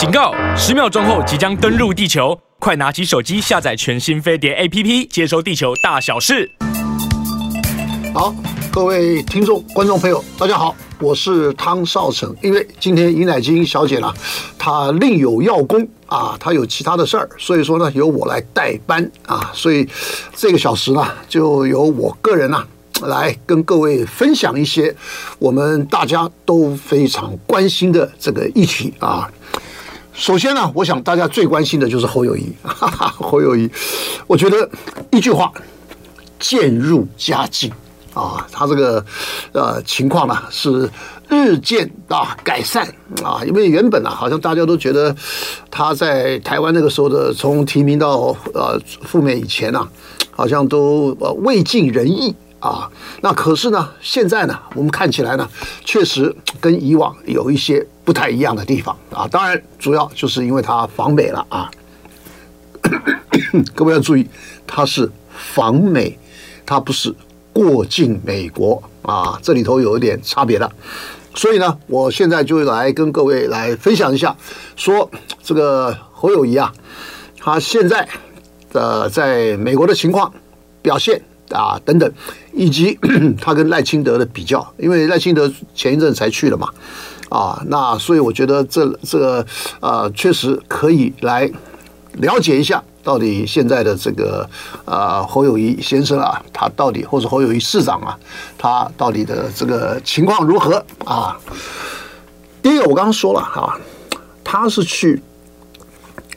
警告！十秒钟后即将登陆地球，快拿起手机下载全新飞碟 APP，接收地球大小事。好，各位听众、观众朋友，大家好，我是汤少成。因为今天尹乃菁小姐呢，她另有要功啊，她有其他的事儿，所以说呢，由我来代班啊，所以这个小时呢，就由我个人呢、啊。来跟各位分享一些我们大家都非常关心的这个议题啊。首先呢，我想大家最关心的就是侯友谊，哈哈，侯友谊，我觉得一句话，渐入佳境啊，他这个呃情况呢是日渐啊改善啊，因为原本呢好像大家都觉得他在台湾那个时候的从提名到呃赴美以前呢，好像都呃未尽人意。啊，那可是呢，现在呢，我们看起来呢，确实跟以往有一些不太一样的地方啊。当然，主要就是因为他访美了啊。各位要注意，他是访美，他不是过境美国啊，这里头有一点差别的。所以呢，我现在就来跟各位来分享一下，说这个侯友谊啊，他现在的在美国的情况表现。啊，等等，以及 他跟赖清德的比较，因为赖清德前一阵才去了嘛，啊，那所以我觉得这这个呃，确实可以来了解一下，到底现在的这个呃侯友谊先生啊，他到底或者侯友谊市长啊，他到底的这个情况如何啊？第一个，我刚刚说了哈、啊，他是去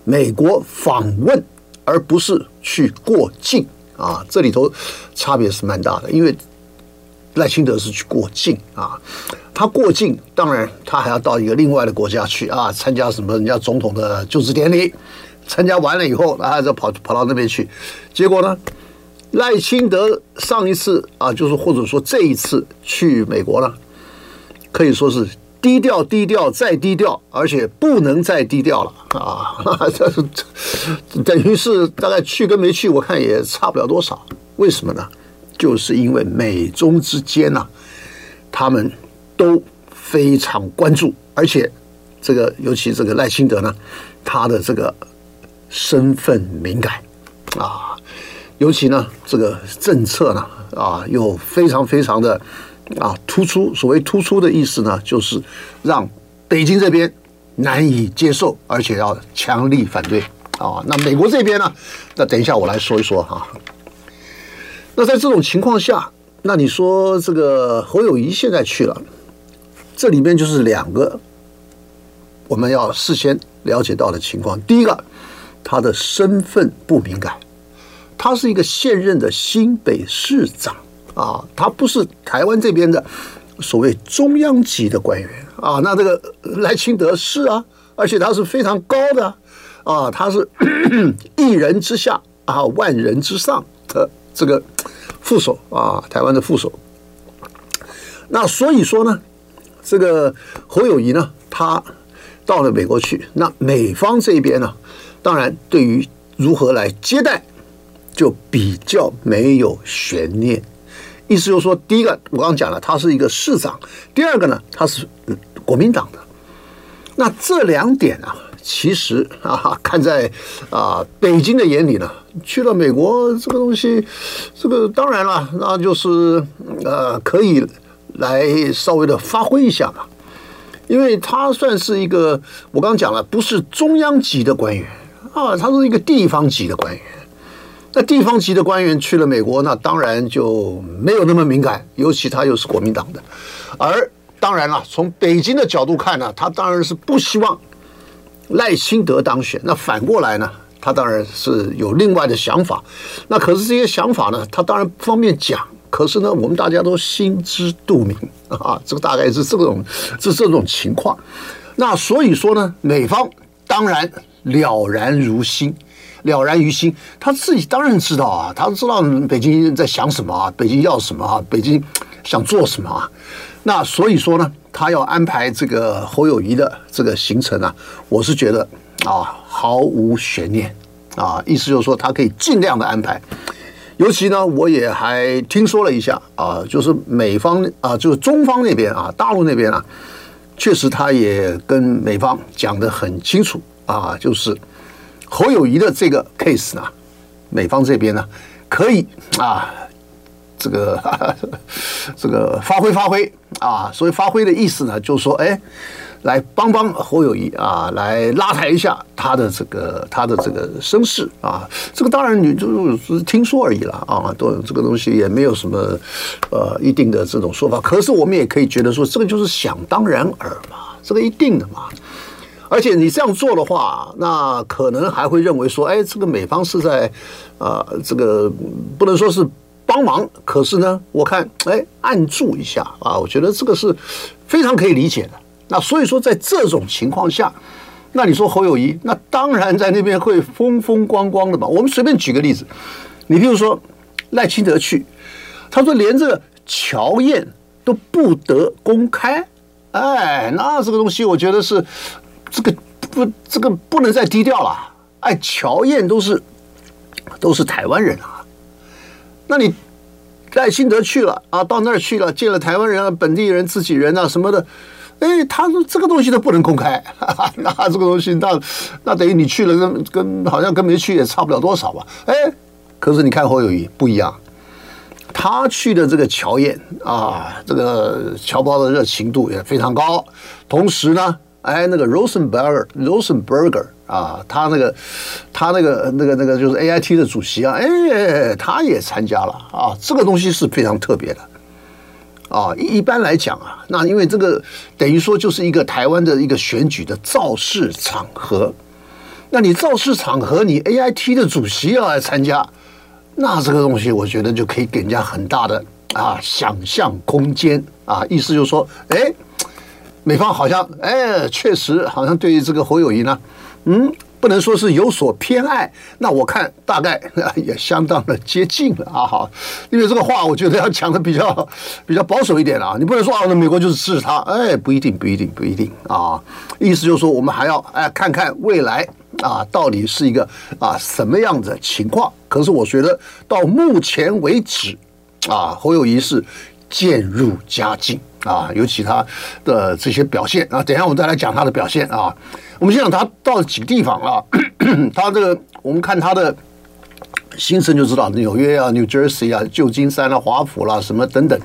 美国访问，而不是去过境。啊，这里头差别是蛮大的，因为赖清德是去过境啊，他过境，当然他还要到一个另外的国家去啊，参加什么人家总统的就职典礼，参加完了以后，啊，再跑跑到那边去，结果呢，赖清德上一次啊，就是或者说这一次去美国了，可以说是。低调，低调，再低调，而且不能再低调了啊！这是等于是大概去跟没去，我看也差不了多少。为什么呢？就是因为美中之间呢、他们都非常关注，而且这个尤其这个赖清德呢，他的这个身份敏感啊，尤其呢这个政策呢啊，又非常非常的。啊，突出所谓突出的意思呢，就是让北京这边难以接受，而且要强力反对啊。那美国这边呢？那等一下我来说一说哈。那在这种情况下，那你说这个侯友谊现在去了，这里面就是两个我们要事先了解到的情况。第一个，他的身份不敏感，他是一个现任的新北市长。啊，他不是台湾这边的所谓中央级的官员啊。那这个赖清德是啊，而且他是非常高的啊，他是 一人之下啊，万人之上的这个副手啊，台湾的副手。那所以说呢，这个侯友谊呢，他到了美国去，那美方这边呢，当然对于如何来接待，就比较没有悬念。意思就是说，第一个我刚刚讲了，他是一个市长；第二个呢，他是国民党的。那这两点啊，其实啊，看在啊北京的眼里呢，去了美国这个东西，这个当然了，那就是呃可以来稍微的发挥一下嘛，因为他算是一个我刚刚讲了，不是中央级的官员啊，他是一个地方级的官员。那地方级的官员去了美国，那当然就没有那么敏感，尤其他又是国民党的。而当然了，从北京的角度看呢，他当然是不希望赖清德当选。那反过来呢，他当然是有另外的想法。那可是这些想法呢，他当然不方便讲。可是呢，我们大家都心知肚明啊，这个大概是这种是这种情况。那所以说呢，美方当然了然如心。了然于心，他自己当然知道啊，他知道北京在想什么啊，北京要什么啊，北京想做什么啊。那所以说呢，他要安排这个侯友谊的这个行程啊，我是觉得啊，毫无悬念啊，意思就是说他可以尽量的安排。尤其呢，我也还听说了一下啊，就是美方啊，就是中方那边啊，大陆那边啊，确实他也跟美方讲得很清楚啊，就是侯友谊的这个 case 呢，美方这边呢可以啊，这个 这个发挥发挥啊，所以发挥的意思呢，就是说，哎。来帮帮侯友谊啊，来拉抬一下他的这个他的这个声势啊，这个当然你就是听说而已了啊，都这个东西也没有什么呃一定的这种说法。可是我们也可以觉得说，这个就是想当然耳嘛，这个一定的嘛。而且你这样做的话，那可能还会认为说，哎，这个美方是在啊、呃，这个不能说是帮忙，可是呢，我看哎按住一下啊，我觉得这个是非常可以理解的。那所以说，在这种情况下，那你说侯友谊，那当然在那边会风风光光的嘛。我们随便举个例子，你比如说赖清德去，他说连这个乔宴都不得公开，哎，那这个东西我觉得是这个不这个不能再低调了。哎，乔宴都是都是台湾人啊，那你赖清德去了啊，到那儿去了，见了台湾人啊，本地人、自己人啊什么的。哎，他说这个东西都不能公开，哈哈，那这个东西那那等于你去了跟跟好像跟没去也差不了多少吧？哎，可是你看侯友谊不一样，他去的这个乔宴啊，这个侨胞的热情度也非常高。同时呢，哎，那个 Rosenberger Rosenberger 啊，他那个他那个那个那个就是 AIT 的主席啊，哎，他也参加了啊，这个东西是非常特别的。啊，一般来讲啊，那因为这个等于说就是一个台湾的一个选举的造势场合，那你造势场合，你 AIT 的主席要来参加，那这个东西我觉得就可以给人家很大的啊想象空间啊，意思就是说，哎，美方好像哎确实好像对于这个侯友谊呢，嗯。不能说是有所偏爱，那我看大概 也相当的接近了啊！好，因为这个话我觉得要讲的比较比较保守一点了啊，你不能说啊，那美国就是支持他，哎，不一定，不一定，不一定啊！意思就是说，我们还要哎看看未来啊，到底是一个啊什么样的情况。可是我觉得到目前为止啊，侯友谊是渐入佳境啊，尤其他的这些表现。啊，等一下我们再来讲他的表现啊。我们先讲他到了几个地方啊，他这个我们看他的行程就知道，纽约啊、New Jersey 啊、旧金山啊、华府啦、什么等等，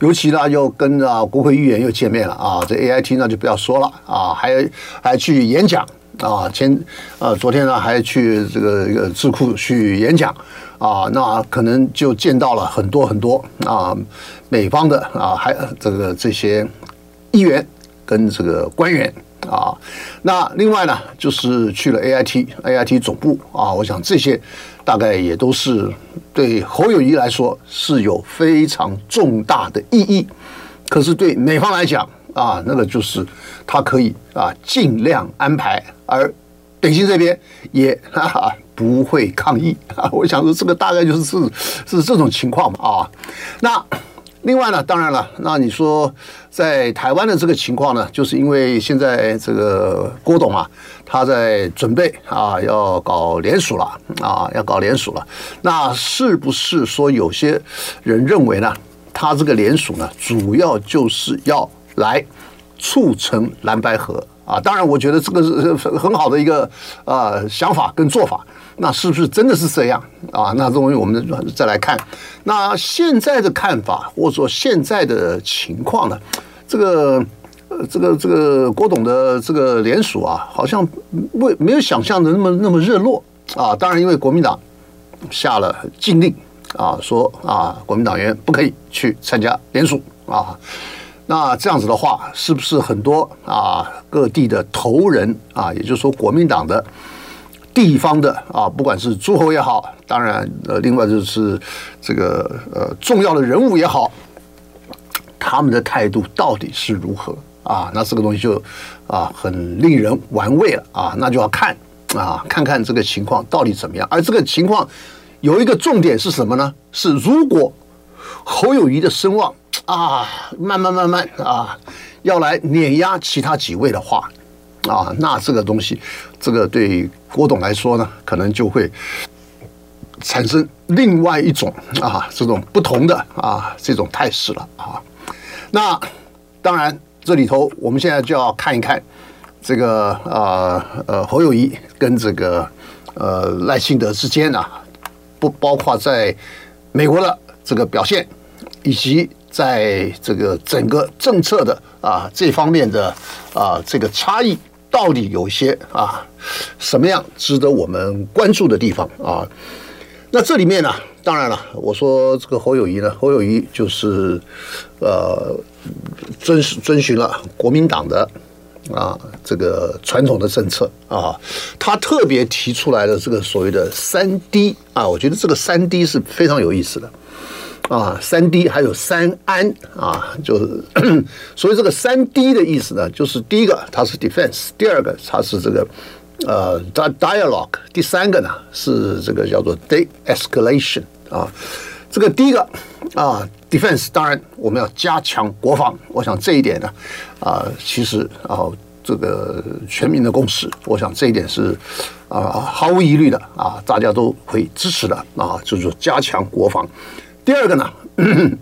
尤其呢又跟啊国会议员又见面了。啊，这 AIT 呢就不要说了。啊，还还去演讲。啊，前呃昨天呢还去这个一个智库去演讲。啊，那可能就见到了很多很多啊美方的啊还这个这些议员跟这个官员。啊，那另外呢，就是去了 AIT，AIT 总部啊，我想这些大概也都是对侯友谊来说是有非常重大的意义。可是对美方来讲啊，那个就是他可以啊尽量安排，而北京这边也哈哈不会抗议啊。我想说这个大概就是是是这种情况嘛啊，那。另外呢，当然了，那你说在台湾的这个情况呢，就是因为现在这个郭董啊，他在准备啊要搞联署了啊，要搞联署了。那是不是说有些人认为呢，他这个联署呢，主要就是要来促成蓝白合啊？当然，我觉得这个是很好的一个呃想法跟做法。那是不是真的是这样啊？那终于我们再来看，那现在的看法或者说现在的情况呢？这个呃，这个这个郭董的这个联署啊，好像未没有想象的那么那么热络啊。当然，因为国民党下了禁令啊，说啊，国民党员不可以去参加联署啊。那这样子的话，是不是很多啊各地的头人啊，也就是说国民党的？地方的啊，不管是诸侯也好，当然呃，另外就是这个呃重要的人物也好，他们的态度到底是如何啊？那这个东西就啊很令人玩味了啊，那就要看啊，看看这个情况到底怎么样。而这个情况有一个重点是什么呢？是如果侯友谊的声望啊慢慢慢慢啊要来碾压其他几位的话。啊，那这个东西，这个对郭董来说呢，可能就会产生另外一种啊，这种不同的啊这种态势了啊。那当然，这里头我们现在就要看一看这个啊呃侯友谊跟这个呃赖清德之间啊，不包括在美国的这个表现，以及在这个整个政策的啊这方面的啊这个差异。到底有些啊，什么样值得我们关注的地方啊？那这里面呢，当然了，我说这个侯友谊呢，侯友谊就是呃，遵遵循了国民党的啊这个传统的政策啊，他特别提出来的这个所谓的三 D 啊，我觉得这个三 D 是非常有意思的。啊，三 D 还有三安啊，就是所以这个三 D 的意思呢，就是第一个它是 defense，第二个它是这个呃 dialogue，第三个呢是这个叫做 de-escalation 啊。这个第一个啊 defense，当然我们要加强国防，我想这一点呢啊，其实啊这个全民的共识，我想这一点是啊毫无疑虑的啊，大家都会支持的啊，就是加强国防。第二个呢，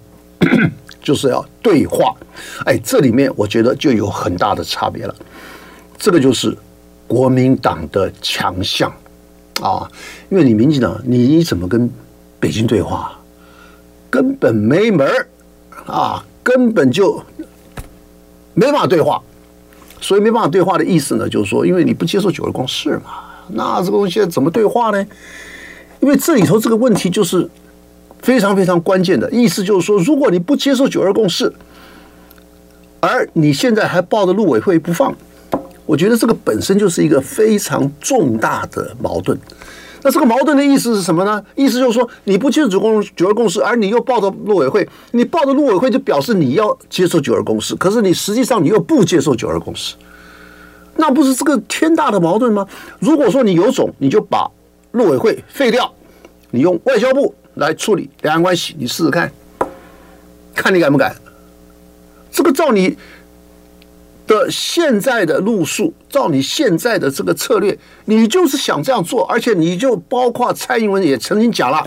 就是要对话。哎，这里面我觉得就有很大的差别了。这个就是国民党的强项啊，因为你民进党，你怎么跟北京对话？根本没门儿啊，根本就没办法对话。所以没办法对话的意思呢，就是说，因为你不接受九二共识嘛，那这个东西怎么对话呢？因为这里头这个问题就是。非常非常关键的意思就是说，如果你不接受九二共识，而你现在还抱着陆委会不放，我觉得这个本身就是一个非常重大的矛盾。那这个矛盾的意思是什么呢？意思就是说，你不接受九二共识，而你又抱着陆委会，你抱着陆委会就表示你要接受九二共识，可是你实际上你又不接受九二共识，那不是这个天大的矛盾吗？如果说你有种，你就把陆委会废掉，你用外交部。来处理两岸关系，你试试看，看你敢不敢？这个照你的现在的路数，照你现在的这个策略，你就是想这样做，而且你就包括蔡英文也曾经讲了，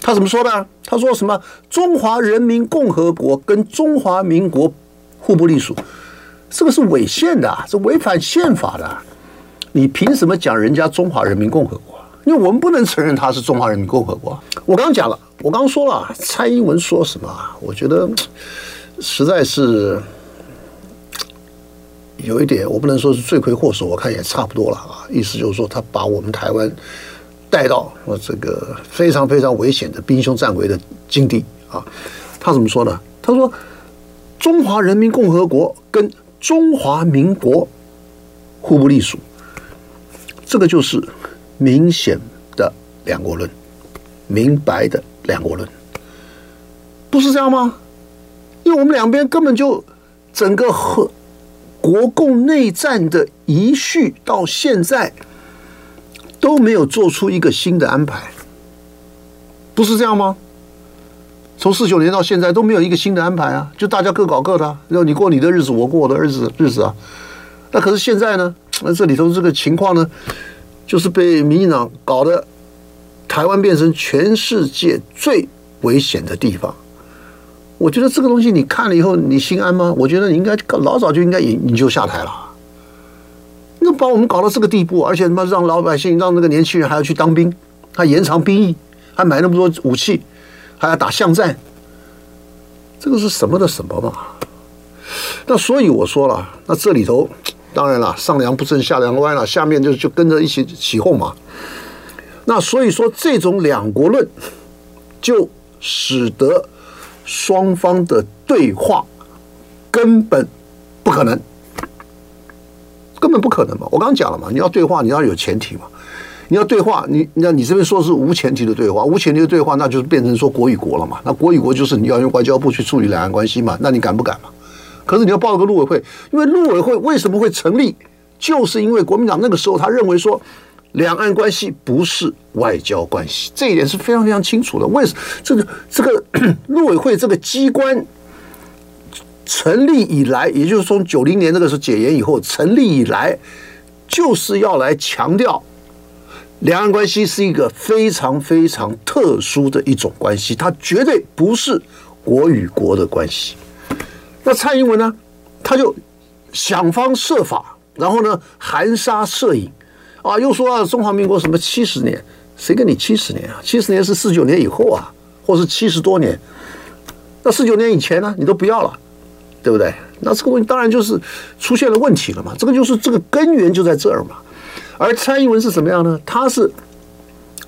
他怎么说的？他说什么？中华人民共和国跟中华民国互不隶属，这个是违宪的，是违反宪法的。你凭什么讲人家中华人民共和国？因为我们不能承认它是中华人民共和国。我刚讲了，我刚刚说了，蔡英文说什么？我觉得实在是有一点，我不能说是罪魁祸首，我看也差不多了啊。意思就是说，他把我们台湾带到我这个非常非常危险的兵凶战危的境地啊。他怎么说呢？他说：“中华人民共和国跟中华民国互不隶属。”这个就是。明显的两国论，明白的两国论，不是这样吗？因为我们两边根本就整个和国共内战的遗绪到现在都没有做出一个新的安排，不是这样吗？从四九年到现在都没有一个新的安排啊，就大家各搞各的，然后你过你的日子，我过我的日子日子啊。那可是现在呢？那这里头这个情况呢？就是被民进党搞得台湾变成全世界最危险的地方。我觉得这个东西你看了以后，你心安吗？我觉得你应该老早就应该引引咎下台了。那把我们搞到这个地步，而且他妈让老百姓、让那个年轻人还要去当兵，还延长兵役，还买那么多武器，还要打巷战，这个是什么的什么嘛？那所以我说了，那这里头。当然了，上梁不正下梁歪了，下面就就跟着一起起哄嘛。那所以说，这种两国论就使得双方的对话根本不可能，根本不可能嘛。我刚刚讲了嘛，你要对话，你要有前提嘛。你要对话，你那你这边说是无前提的对话，无前提的对话，那就是变成说国与国了嘛。那国与国就是你要用外交部去处理两岸关系嘛。那你敢不敢嘛？可是你要报个陆委会，因为陆委会为什么会成立？就是因为国民党那个时候他认为说，两岸关系不是外交关系，这一点是非常非常清楚的。为什这个这个陆委会这个机关成立以来，也就是从九零年那个时候解严以后成立以来，就是要来强调两岸关系是一个非常非常特殊的一种关系，它绝对不是国与国的关系。那蔡英文呢？他就想方设法，然后呢含沙射影啊，又说啊中华民国什么七十年，谁跟你七十年啊？七十年是四九年以后啊，或是七十多年。那四九年以前呢，你都不要了，对不对？那这个问题当然就是出现了问题了嘛。这个就是这个根源就在这儿嘛。而蔡英文是怎么样呢？他是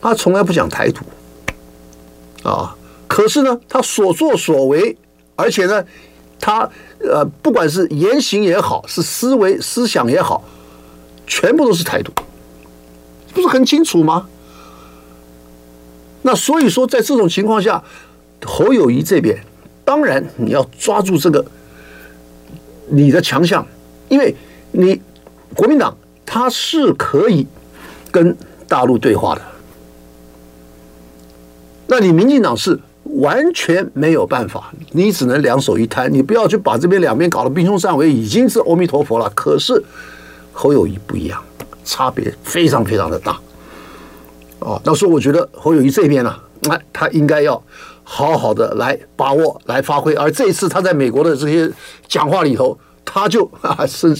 他从来不讲台独啊，可是呢，他所作所为，而且呢，他呃，不管是言行也好，是思维思想也好，全部都是台独，不是很清楚吗？那所以说，在这种情况下，侯友谊这边。当然，你要抓住这个你的强项，因为你国民党他是可以跟大陆对话的，那你民进党是完全没有办法，你只能两手一摊，你不要去把这边两边搞得兵凶战危，已经是阿弥陀佛了。可是侯友谊不一样，差别非常非常的大。哦，那所以我觉得侯友谊这边呢，那他应该要。好好的来把握，来发挥。而这一次他在美国的这些讲话里头，他就 啊是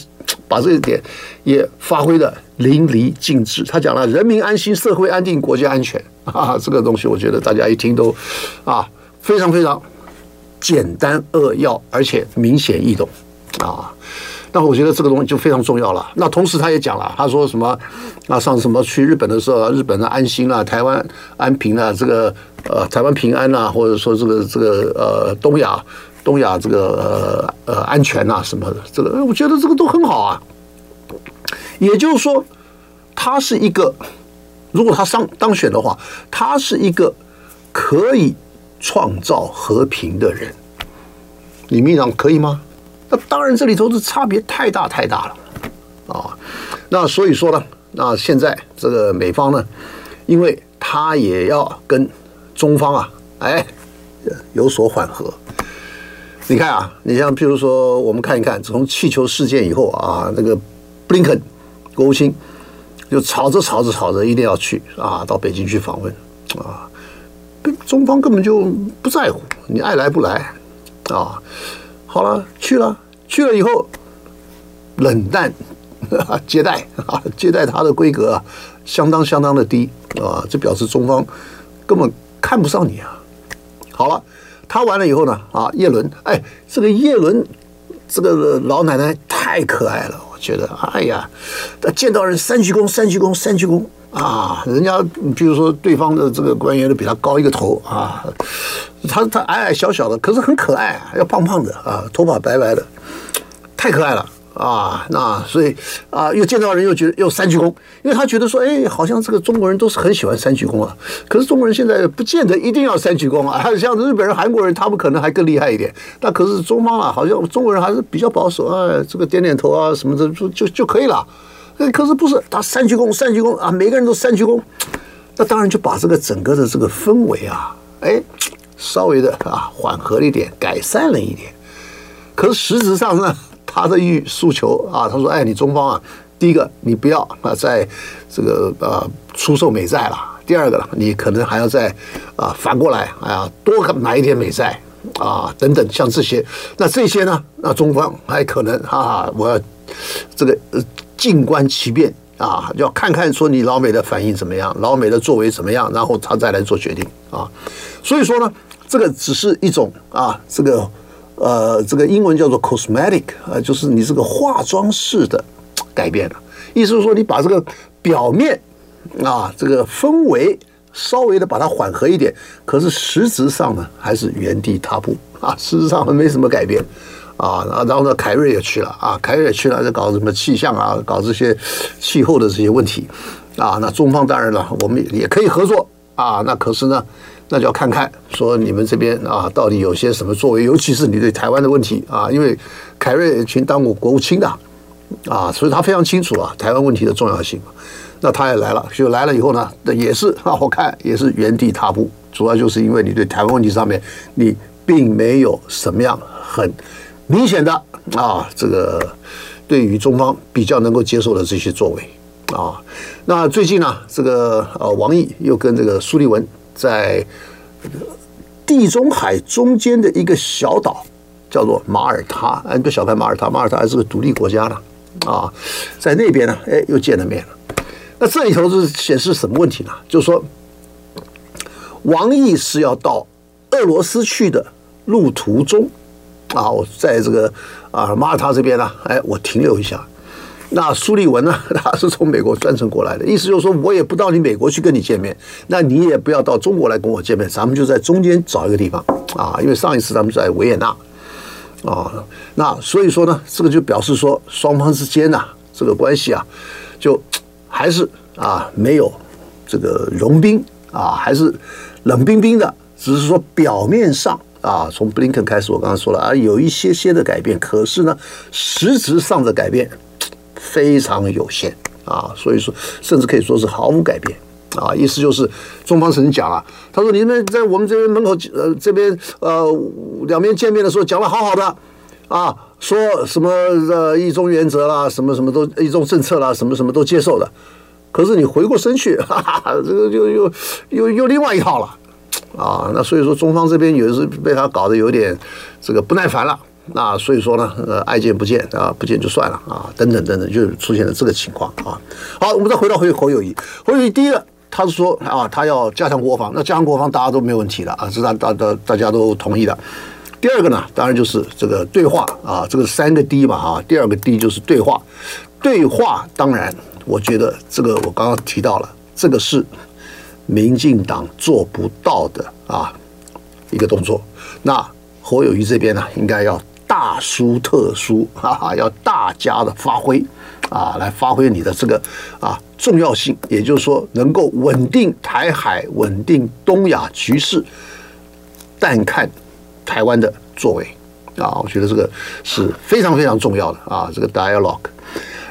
把这一点也发挥的淋漓尽致。他讲了人民安心、社会安定、国家安全 啊，这个东西我觉得大家一听都啊非常非常简单扼要，而且明显易懂啊。那我觉得这个东西就非常重要了。那同时他也讲了，他说什么啊？上什么去日本的时候，日本的安心啊，台湾安平啊，这个呃台湾平安啊，或者说这个这个呃东亚东亚这个呃呃安全啊什么的，这个我觉得这个都很好啊。也就是说，他是一个，如果他上当选的话，他是一个可以创造和平的人。李秘书长可以吗？那当然，这里头的差别太大太大了啊！那所以说呢，那现在这个美方呢，因为他也要跟中方啊，哎，有所缓和。你看啊，你像譬如说，我们看一看，从气球事件以后啊，那个布林肯国务卿就吵着吵着吵着，一定要去啊，到北京去访问啊，中方根本就不在乎，你爱来不来啊？好了，去了，去了以后，冷淡 接待啊，接待他的规格啊，相当相当的低啊，这表示中方根本看不上你啊。好了，他完了以后呢，啊，叶伦，哎，这个叶伦，这个老奶奶太可爱了，我觉得，哎呀，他见到人三鞠躬，三鞠躬，三鞠躬。啊，人家比如说对方的这个官员都比他高一个头啊，他他矮矮小小的，可是很可爱啊，要胖胖的啊，头发白白的，太可爱了啊。那所以啊，又见到人又觉得又三鞠躬，因为他觉得说，哎，好像这个中国人都是很喜欢三鞠躬啊。可是中国人现在不见得一定要三鞠躬啊，像日本人、韩国人，他们可能还更厉害一点。那可是中方啊，好像中国人还是比较保守啊，这个点点头啊什么的就就就可以了。可是不是他三鞠躬，三鞠躬啊，每个人都三鞠躬，那当然就把这个整个的这个氛围啊，哎，稍微的啊缓和了一点，改善了一点。可是实质上呢，他的欲诉求啊，他说：“哎，你中方啊，第一个你不要啊，在这个呃出售美债了；第二个呢，你可能还要再啊反过来哎呀多买一点美债啊等等，像这些。那这些呢，那中方还可能啊，我要这个。”静观其变啊，要看看说你老美的反应怎么样，老美的作为怎么样，然后他再来做决定啊。所以说呢，这个只是一种啊，这个呃，这个英文叫做 cosmetic 啊，就是你这个化妆式的改变了。意思是说，你把这个表面啊，这个氛围稍微的把它缓和一点，可是实质上呢，还是原地踏步啊，实质上没什么改变。啊，然后呢，凯瑞也去了啊，凯瑞也去了，在搞什么气象啊，搞这些气候的这些问题啊。那中方当然了，我们也可以合作啊。那可是呢，那就要看看说你们这边啊，到底有些什么作为，尤其是你对台湾的问题啊，因为凯瑞群当过国务卿的啊，所以他非常清楚啊台湾问题的重要性。那他也来了，就来了以后呢，那也是啊，我看也是原地踏步，主要就是因为你对台湾问题上面你并没有什么样很。明显的啊，这个对于中方比较能够接受的这些作为啊，那最近呢，这个呃，王毅又跟这个苏利文在地中海中间的一个小岛叫做马耳他，哎，别小看马耳他，马耳他还是个独立国家呢，啊，在那边呢，哎，又见了面了。那这里头是显示什么问题呢？就是说，王毅是要到俄罗斯去的路途中，啊，我在这个啊马耳他这边呢，哎，我停留一下。那苏利文呢，他是从美国专程过来的，意思就是说我也不到你美国去跟你见面，那你也不要到中国来跟我见面，咱们就在中间找一个地方啊，因为上一次咱们在维也纳。啊，那所以说呢，这个就表示说双方之间呢、这个关系啊，就还是啊没有这个融冰啊，还是冷冰冰的，只是说表面上啊，从布林肯开始，我刚刚说了啊，有一些些的改变，可是呢，实质上的改变非常有限啊，所以说甚至可以说是毫无改变啊，意思就是中方曾经讲了，他说你们在我们这边门口呃这边呃。两边见面的时候讲的好好的，啊，说什么呃一中原则啦，什么什么都一中政策啦，什么什么都接受的。可是你回过身去，哈哈，这个又又又又另外一套了，啊，那所以说中方这边也是被他搞得有点这个不耐烦了，那所以说呢，呃，爱见不见啊，不见就算了啊，等等等等，就出现了这个情况啊。好，我们再回到回侯友谊，侯友谊第一个。他是说啊，他要加强国防，那加强国防大家都没有问题的啊，是大大大大家都同意的。第二个呢，当然就是这个对话啊，这个三个 D 嘛啊，第二个 D 就是对话。对话当然，我觉得这个我刚刚提到了，这个是民进党做不到的啊一个动作。那侯友谊这边呢，应该要大书特书，哈哈，要大家的发挥啊，来发挥你的这个啊。重要性，也就是说，能够稳定台海、稳定东亚局势，但看台湾的作为啊，我觉得这个是非常非常重要的啊，这个 dialogue。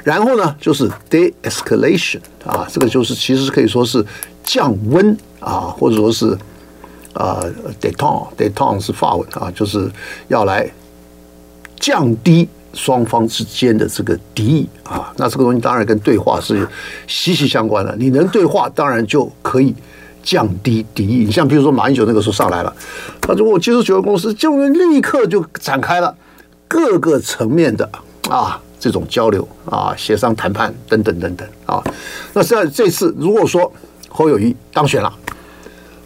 然后呢，就是 de-escalation 啊，这个就是其实可以说是降温啊，或者说是啊 détente，détente 是法文啊，就是要来降低。双方之间的这个敌意啊，那这个东西当然跟对话是息息相关的。你能对话，当然就可以降低敌意。你像比如说马英九那个时候上来了，他说我接触九个公司，就立刻就展开了各个层面的啊这种交流啊、协商谈判等等等等啊。那在这次如果说侯友谊当选了，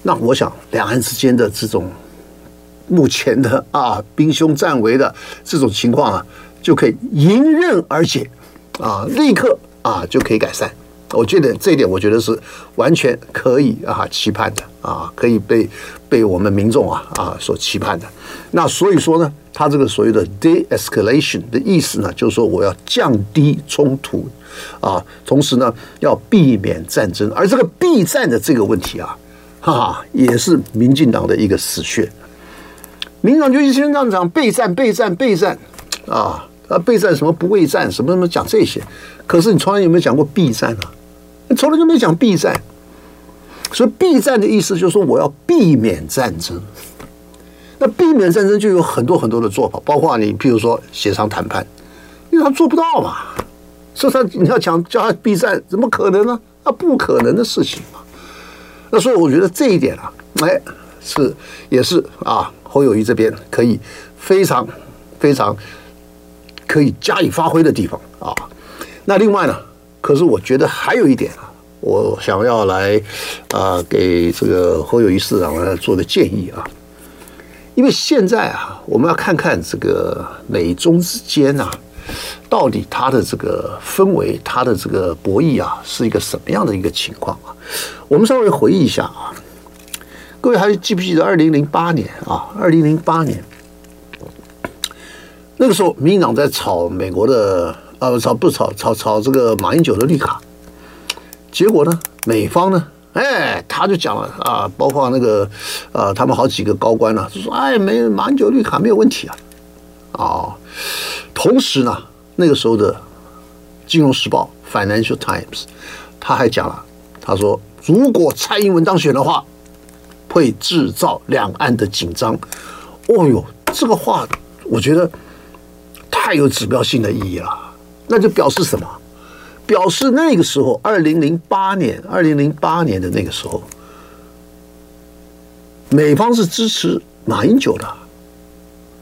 那我想两岸之间的这种目前的啊兵凶战危的这种情况啊。就可以迎刃而解，啊，立刻啊就可以改善。我觉得这一点，我觉得是完全可以啊期盼的啊，可以被被我们民众啊啊所期盼的。那所以说呢，他这个所谓的 de-escalation 的意思呢，就是说我要降低冲突啊，同时呢要避免战争。而这个避战的这个问题啊，哈哈，也是民进党的一个死穴。民进党就一天这样讲备战、备战、备战啊。啊，备战什么不畏战，什么什么讲这些，可是你从来有没有讲过避战啊？你从来就没讲避战，所以避战的意思就是说我要避免战争。那避免战争就有很多很多的做法，包括你譬如说协商谈判，因为他做不到嘛，所以他你要讲叫他避战，怎么可能呢？那不可能的事情嘛。那所以我觉得这一点啊，哎，是也是啊，侯友谊这边可以非常非常。可以加以发挥的地方啊，那另外呢，可是我觉得还有一点啊，我想要来啊给这个侯友谊市长呢做个建议啊，因为现在啊，我们要看看这个美中之间啊，到底它的这个氛围，它的这个博弈啊，是一个什么样的一个情况啊？我们稍微回忆一下啊，各位还记不记得二零零八年啊？二零零八年。那个时候，民进党在炒美国的，呃，炒不炒炒炒这个马英九的绿卡，结果呢，美方呢，哎，他就讲了啊，包括那个，呃，他们好几个高官呢，就说，哎，没马英九绿卡没有问题啊，啊，同时呢，那个时候的《金融时报》（Financial Times） 他还讲了，他说，如果蔡英文当选的话，会制造两岸的紧张。哦哟，这个话，我觉得。太有指标性的意义了，那就表示什么？表示那个时候，二零零八年，二零零八年的那个时候，美方是支持马英九的，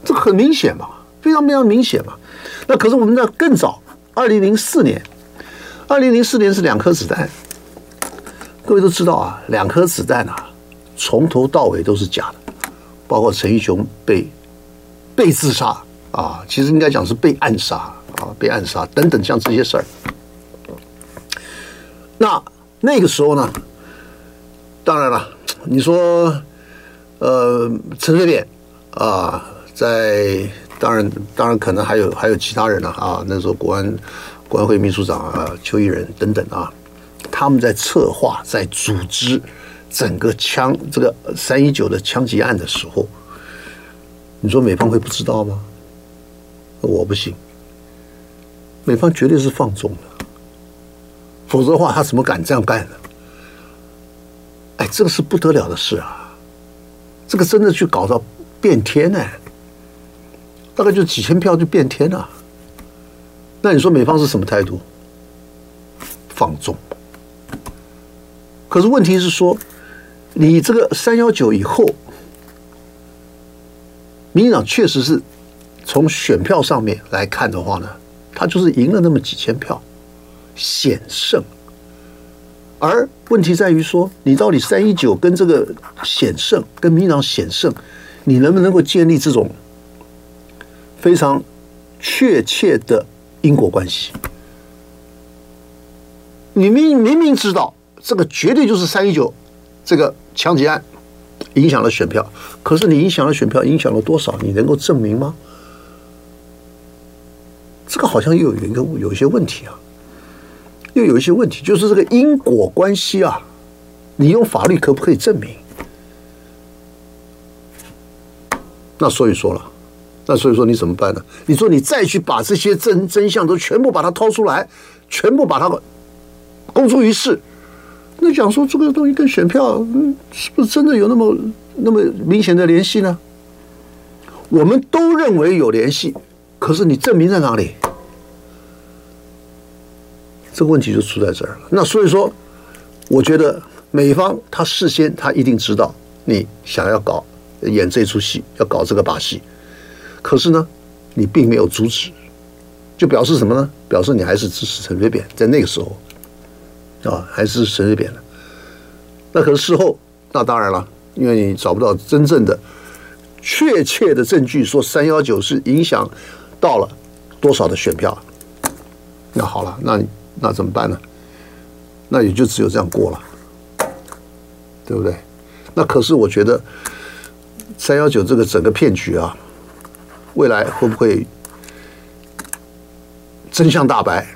这很明显嘛，非常非常明显嘛。那可是我们在更早，二零零四年，二零零四年是两颗子弹，各位都知道啊，两颗子弹啊，从头到尾都是假的，包括陈义雄被被自杀啊，其实应该讲是被暗杀啊，被暗杀等等像这些事儿。那那个时候呢，当然了，你说，呃，陈水扁啊，在当然当然可能还有还有其他人呢啊，那时候国安国安会秘书长啊邱毅仁等等啊，他们在策划在组织整个枪这个三一九的枪击案的时候，你说美方会不知道吗？我不信，美方绝对是放纵的。否则的话，他怎么敢这样干呢？哎，这个是不得了的事啊！这个真的去搞到变天呢，大概就几千票就变天了。那你说美方是什么态度？放纵。可是问题是说，你这个三幺九以后，民进党确实是从选票上面来看的话呢，他就是赢了那么几千票。险胜，而问题在于说，你到底三一九跟这个险胜，跟民进党险胜，你能不能够建立这种非常确切的因果关系？你明明明知道这个绝对就是三一九这个枪击案影响了选票，可是你影响了选票，影响了多少？你能够证明吗？这个好像又有一个有一些问题啊。又有一些问题，就是这个因果关系啊，你用法律可不可以证明？那所以说了，那所以说你怎么办呢？你说你再去把这些真真相都全部把它掏出来，全部把它公诸于世，那讲说这个东西跟选票，嗯，是不是真的有那么那么明显的联系呢？我们都认为有联系，可是你证明在哪里？这个问题就出在这儿了。那所以说，我觉得美方他事先他一定知道你想要搞演这出戏，要搞这个把戏。可是呢，你并没有阻止，就表示什么呢？表示你还是支持陈水扁，在那个时候啊，还是陈水扁的。那可是事后，那当然了，因为你找不到真正的确切的证据，说三幺九是影响到了多少的选票。那好了，那。那怎么办呢？那也就只有这样过了，对不对？那可是我觉得三幺九这个整个骗局啊，未来会不会真相大白？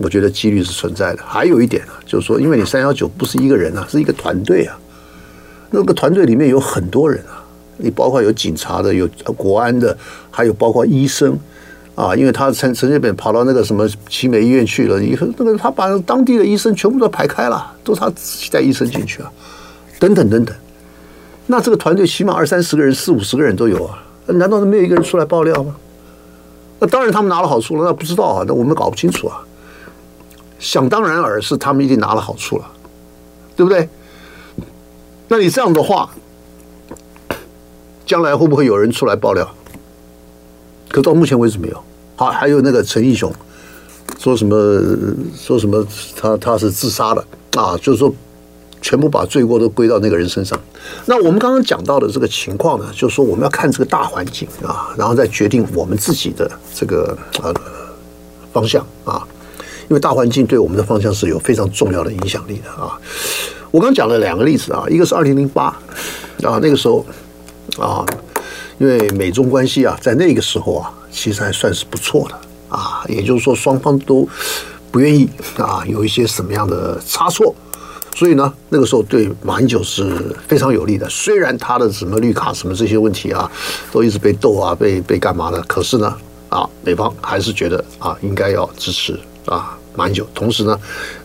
我觉得几率是存在的。还有一点呢，就是说，因为你三幺九不是一个人啊，是一个团队啊，那个团队里面有很多人啊，你包括有警察的，有国安的，还有包括医生。啊，因为他陈陈水扁跑到那个什么奇美医院去了，以后那个他把当地的医生全部都排开了，都是他自己带医生进去啊，等等等等。那这个团队起码二三十个人、四五十个人都有啊，难道没有一个人出来爆料吗？那当然他们拿了好处了，那不知道啊，那我们搞不清楚啊。想当然耳是他们一定拿了好处了，对不对？那你这样的话，将来会不会有人出来爆料？可到目前为止没有。好，还有那个陈义雄说什么说什么他他是自杀的啊，就是说全部把罪过都归到那个人身上。那我们刚刚讲到的这个情况呢，就是说我们要看这个大环境啊，然后再决定我们自己的这个呃方向啊，因为大环境对我们的方向是有非常重要的影响力的啊。我刚讲了两个例子啊，一个是二零零八啊，那个时候啊。因为美中关系啊，在那个时候啊，其实还算是不错的啊。也就是说，双方都不愿意啊有一些什么样的差错，所以呢，那个时候对马英九是非常有利的。虽然他的什么绿卡什么这些问题啊，都一直被斗啊，被被干嘛的，可是呢，啊，美方还是觉得啊，应该要支持啊蛮久。同时呢，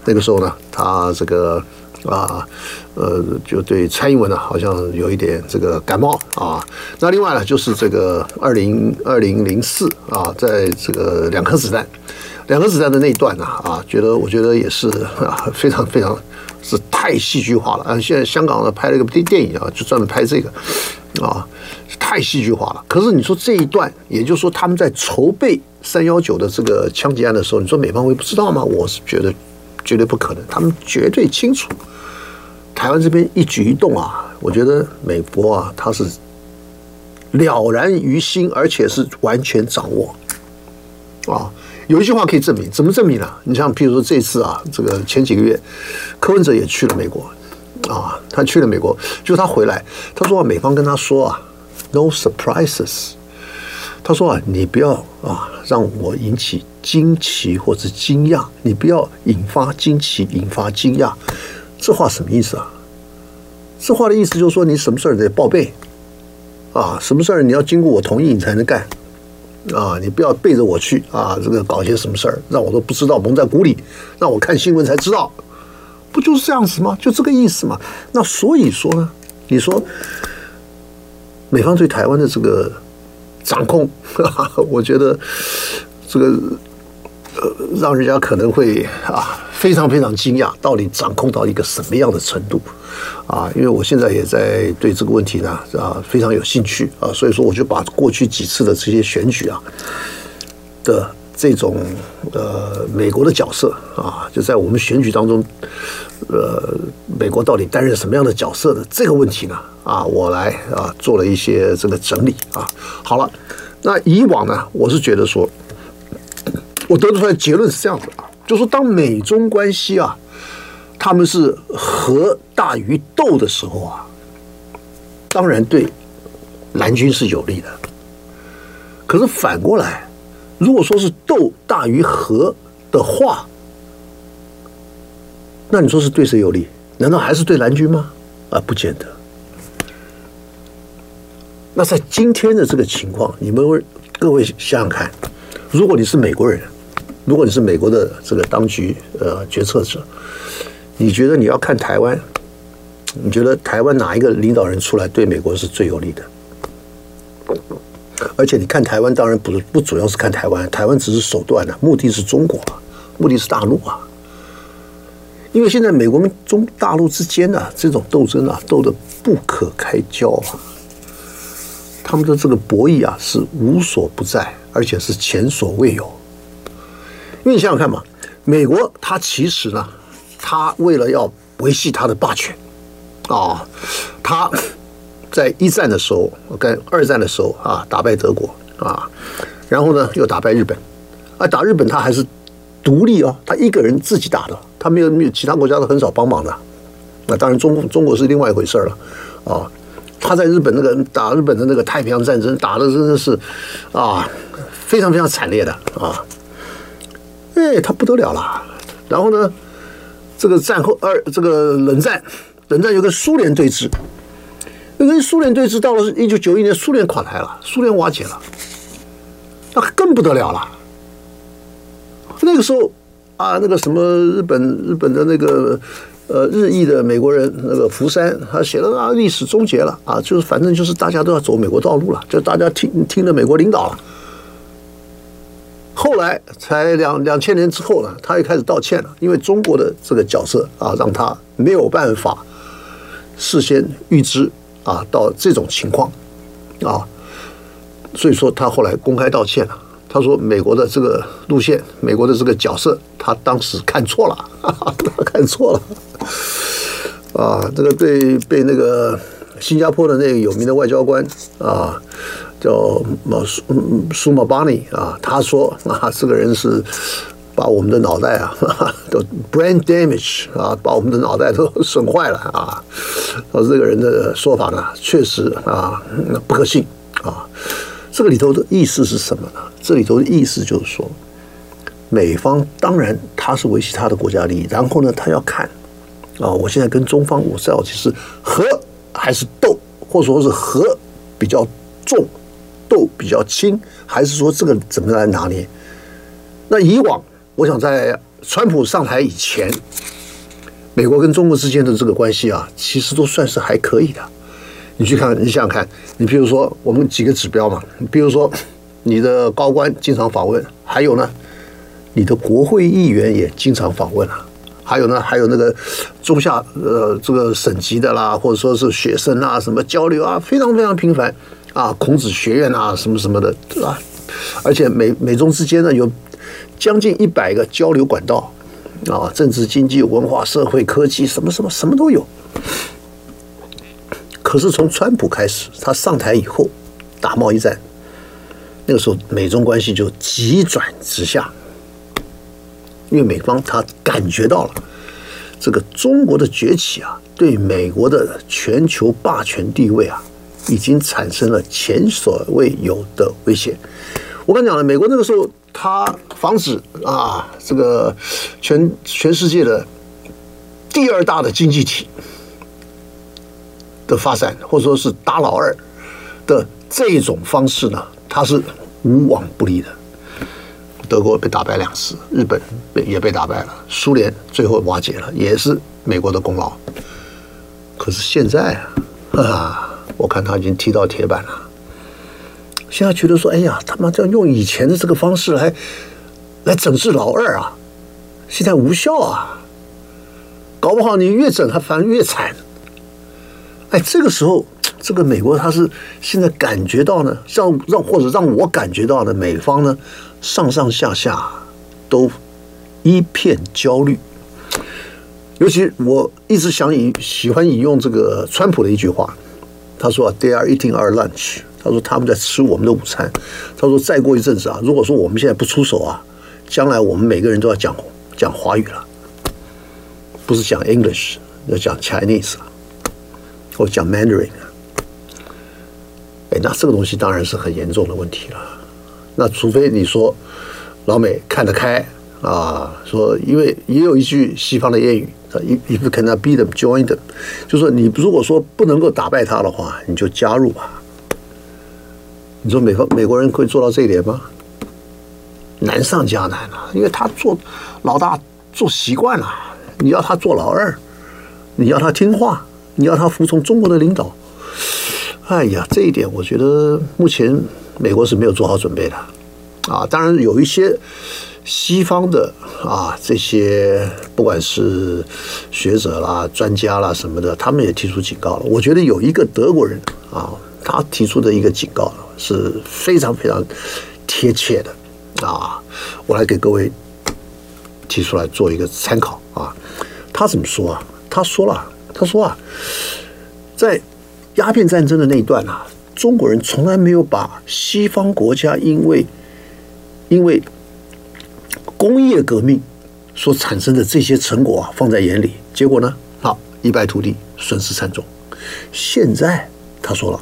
那个时候呢，他这个。啊，呃，就对蔡英文呢，好像有一点这个感冒啊。那另外呢，就是这个二零二零零四啊，在这个两颗子弹，两颗子弹的那一段呢，啊，觉得我觉得也是啊，非常非常是太戏剧化了啊。现在香港呢拍了一个电电影啊，就专门拍这个，啊，太戏剧化了。可是你说这一段，也就是说他们在筹备三幺九的这个枪击案的时候，你说美方会不知道吗？我是觉得绝对不可能，他们绝对清楚。台湾这边一举一动啊，我觉得美国啊，他是了然于心，而且是完全掌握啊。有一句话可以证明，怎么证明呢？你像譬如说这次啊，这个前几个月，柯文哲也去了美国。啊，他去了美国，就他回来，他说美方跟他说啊，no surprises。他说啊，你不要啊让我引起惊奇或者惊讶，你不要引发惊奇，引发惊讶。这话什么意思啊？这话的意思就是说，你什么事儿得报备啊，什么事儿你要经过我同意你才能干啊，你不要背着我去啊，这个搞些什么事儿让我都不知道，蒙在鼓里，让我看新闻才知道。不就是这样子吗？就这个意思嘛。那所以说呢，你说美方对台湾的这个掌控，我觉得这个呃，让人家可能会啊非常非常惊讶，到底掌控到一个什么样的程度啊？因为我现在也在对这个问题呢啊非常有兴趣啊，所以说我就把过去几次的这些选举啊的。这种呃，美国的角色啊，就在我们选举当中，呃，美国到底担任什么样的角色的这个问题呢？啊，我来啊做了一些这个整理啊。好了，那以往呢，我是觉得说，我得出来的结论是这样子啊，就是说当美中关系啊，他们是和大于斗的时候啊，当然对蓝军是有利的，可是反过来。如果说是斗大于和的话，那你说是对谁有利？难道还是对蓝军吗？啊，不见得。那在今天的这个情况，你们各位想想看，如果你是美国人，如果你是美国的这个当局呃决策者，你觉得你要看台湾，你觉得台湾哪一个领导人出来对美国是最有利的？而且你看台湾，当然不是不主要是看台湾，台湾只是手段啊，目的是中国啊，目的是大陆啊。因为现在美国跟中大陆之间呢，这种斗争啊，斗得不可开交啊。他们的这个博弈啊，是无所不在，而且是前所未有。因为你想想看嘛，美国它其实呢，它为了要维系它的霸权啊，它。在一战的时候，跟二战的时候啊，打败德国啊，然后呢又打败日本，啊，打日本他还是独立啊，他一个人自己打的，他没有没有其他国家都很少帮忙的。那当然中中国是另外一回事了啊。他在日本那个打日本的那个太平洋战争打的真的是啊非常非常惨烈的啊，哎，他不得了了。然后呢，这个战后二这个冷战，冷战有个苏联对峙。跟苏联对峙，到了一九九一年，苏联垮台了，苏联瓦解了，那更不得了了。那个时候啊，那个什么日本日本的那个呃日裔的美国人那个福山，他写了啊，历史终结了啊，就是反正就是大家都要走美国道路了，就大家听听了美国领导了。后来才两两千年之后呢，他又开始道歉了，因为中国的这个角色啊，让他没有办法事先预知。啊，到这种情况，啊，所以说他后来公开道歉了。他说美国的这个路线，美国的这个角色，他当时看错了，哈哈，看错了。啊，这个被被那个新加坡的那个有名的外交官啊，叫苏苏马巴尼啊，他说啊，这个人是。把我们的脑袋啊，都 brain damage 啊，把我们的脑袋都损坏了啊！说这个人的说法呢，确实啊，不可信啊。这个里头的意思是什么呢？这里头的意思就是说，美方当然他是维系他的国家利益，然后呢，他要看啊，我现在跟中方，我到底是和还是斗，或者说是和比较重，斗比较轻，还是说这个怎么来拿捏？那以往。我想在川普上台以前，美国跟中国之间的这个关系啊，其实都算是还可以的。你去看，你想想看，你比如说我们几个指标嘛，比如说你的高官经常访问，还有呢，你的国会议员也经常访问啊。还有呢，还有那个中下呃这个省级的啦，或者说是学生啊什么交流啊，非常非常频繁啊，孔子学院啊什么什么的对吧，而且美美中之间呢有将近一百个交流管道啊，政治、经济、文化、社会、科技，什么什么什么都有。可是从川普开始，他上台以后打贸易战，那个时候美中关系就急转直下。因为美方他感觉到了这个中国的崛起啊，对美国的全球霸权地位啊，已经产生了前所未有的威胁。我跟你讲了，美国那个时候他防止啊，这个全全世界的第二大的经济体的发展，或者说是打老二的这种方式呢，他是无往不利的。德国被打败两次，日本被也被打败了，苏联最后瓦解了，也是美国的功劳。可是现在啊，我看他已经踢到铁板了。现在觉得说，哎呀，他妈这样用以前的这个方式来来整治老二啊，现在无效啊，搞不好你越整他反而越惨。哎，这个时候，这个美国他是现在感觉到呢，让让或者让我感觉到的美方呢。上上下下都一片焦虑，尤其我一直想引喜欢引用这个川普的一句话，他说：“They are eating our lunch。”他说他们在吃我们的午餐。他说再过一阵子啊，如果说我们现在不出手啊，将来我们每个人都要讲讲华语了，不是讲 English，要讲 Chinese 了，或讲 Mandarin。哎，那这个东西当然是很严重的问题了。那除非你说老美看得开啊，说因为也有一句西方的谚语，if you cannot beat them, join them，就是说你如果说不能够打败他的话，你就加入吧。你说美方美国人会做到这一点吗？难上加难啊，因为他做老大做习惯了，你要他做老二，你要他听话，你要他服从中国的领导。哎呀，这一点我觉得目前。美国是没有做好准备的，啊，当然有一些西方的啊，这些不管是学者啦、专家啦什么的，他们也提出警告了。我觉得有一个德国人啊，他提出的一个警告是非常非常贴切的啊，我来给各位提出来做一个参考啊。他怎么说啊？他说了，他说啊，在鸦片战争的那一段啊。中国人从来没有把西方国家因为因为工业革命所产生的这些成果啊放在眼里，结果呢，好一败涂地，损失惨重。现在他说了，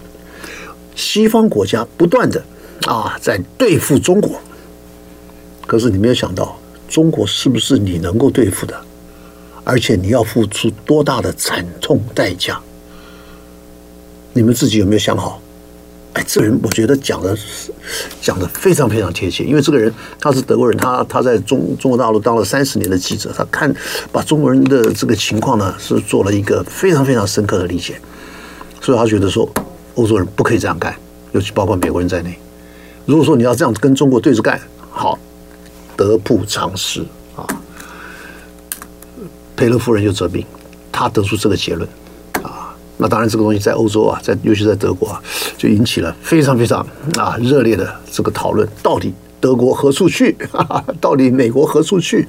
西方国家不断的啊在对付中国，可是你没有想到，中国是不是你能够对付的？而且你要付出多大的惨痛代价？你们自己有没有想好？哎，这人我觉得讲的讲的非常非常贴切，因为这个人他是德国人，他他在中中国大陆当了三十年的记者，他看把中国人的这个情况呢是做了一个非常非常深刻的理解，所以他觉得说欧洲人不可以这样干，尤其包括美国人在内。如果说你要这样跟中国对着干，好，得不偿失啊。佩勒夫人就折兵，他得出这个结论啊。那当然，这个东西在欧洲啊，在尤其在德国啊，就引起了非常非常啊热烈的这个讨论。到底德国何处去？到底美国何处去？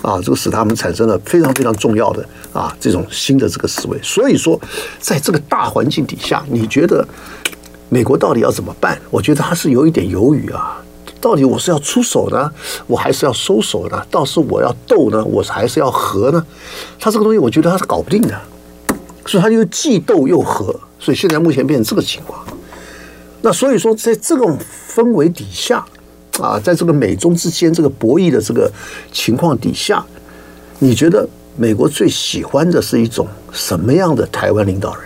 啊，这个使他们产生了非常非常重要的啊这种新的这个思维。所以说，在这个大环境底下，你觉得美国到底要怎么办？我觉得他是有一点犹豫啊。到底我是要出手呢，我还是要收手呢？倒是我要斗呢，我还是要和呢？他这个东西，我觉得他是搞不定的。所以他就既斗又和，所以现在目前变成这个情况。那所以说，在这种氛围底下，啊，在这个美中之间这个博弈的这个情况底下，你觉得美国最喜欢的是一种什么样的台湾领导人？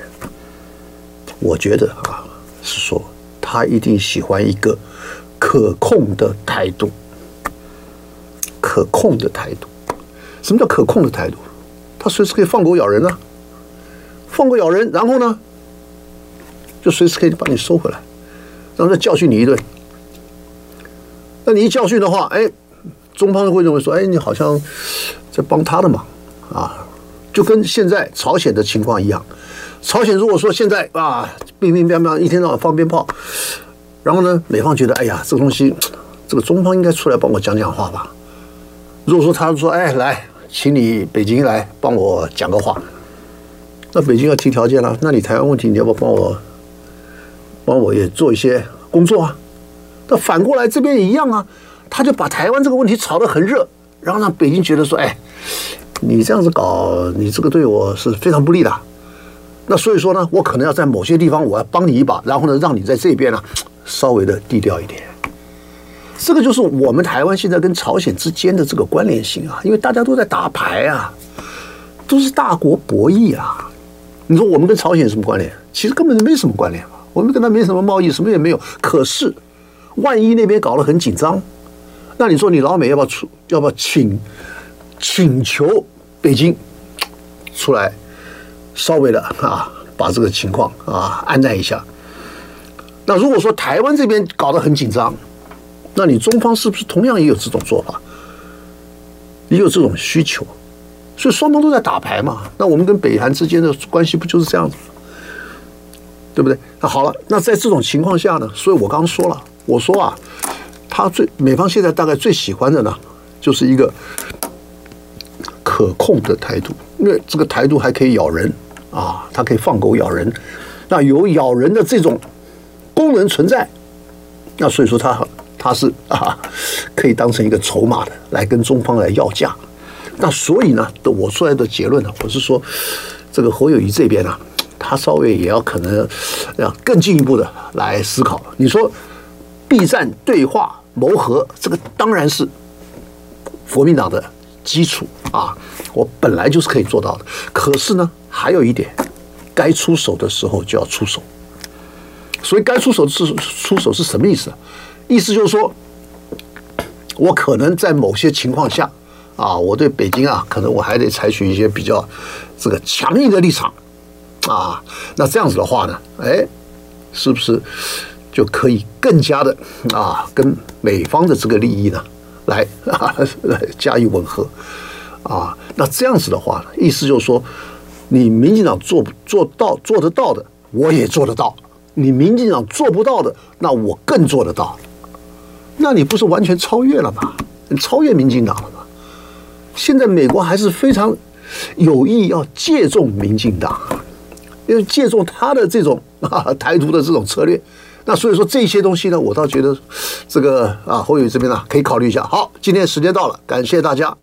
我觉得啊，是说他一定喜欢一个可控的态度，可控的态度。什么叫可控的态度？他随时可以放狗咬人啊。放狗咬人，然后呢，就随时可以把你收回来，然后再教训你一顿。那你一教训的话，哎，中方会认为说，哎，你好像在帮他的忙啊，就跟现在朝鲜的情况一样。朝鲜如果说现在啊，乒乒乓乓，一天到晚放鞭炮，然后呢，美方觉得哎呀，这个东西，这个中方应该出来帮我讲讲话吧。如果说他说哎，来，请你北京来帮我讲个话，那北京要提条件了，那你台湾问题你要不要帮我，帮我也做一些工作啊？那反过来这边也一样啊，他就把台湾这个问题炒得很热，然后让北京觉得说，哎，你这样子搞，你这个对我是非常不利的。那所以说呢，我可能要在某些地方我要帮你一把，然后呢，让你在这边呢稍微的低调一点。这个就是我们台湾现在跟朝鲜之间的这个关联性啊，因为大家都在打牌啊，都是大国博弈啊。你说我们跟朝鲜什么关联？其实根本就没什么关联嘛，我们跟他没什么贸易，什么也没有。可是万一那边搞得很紧张，那你说你老美要不要出？要不要请请求北京出来？稍微的啊，把这个情况啊安抚一下。那如果说台湾这边搞得很紧张，那你中方是不是同样也有这种做法，也有这种需求？所以双方都在打牌嘛。那我们跟北韩之间的关系不就是这样子，对不对？那好了，那在这种情况下呢，所以我刚说了，我说啊，他最美方现在大概最喜欢的呢，就是一个可控的态度，因为这个态度还可以咬人。啊，它可以放狗咬人，那有咬人的这种功能存在，那所以说他他是啊，可以当成一个筹码的来跟中方来要价。那所以呢，我出来的结论呢，我是说，这个侯友谊这边呢，他稍微也要可能要更进一步的来思考。你说避战对话谋和，这个当然是国民党的基础啊，我本来就是可以做到的。可是呢，还有一点，该出手的时候就要出手。所以该出手是出手是什么意思？意思就是说，我可能在某些情况下啊，我对北京啊，可能我还得采取一些比较这个强硬的立场啊。那这样子的话呢，哎，是不是就可以更加的啊，跟美方的这个利益呢，来来 加以吻合啊？那这样子的话，意思就是说。你民进党做做到做得到的，我也做得到；你民进党做不到的，那我更做得到。那你不是完全超越了吗？你超越民进党了吗？现在美国还是非常有意要借重民进党，因为借重他的这种啊台独的这种策略。那所以说这些东西呢，我倒觉得这个啊侯宇这边呢可以考虑一下。好，今天时间到了，感谢大家。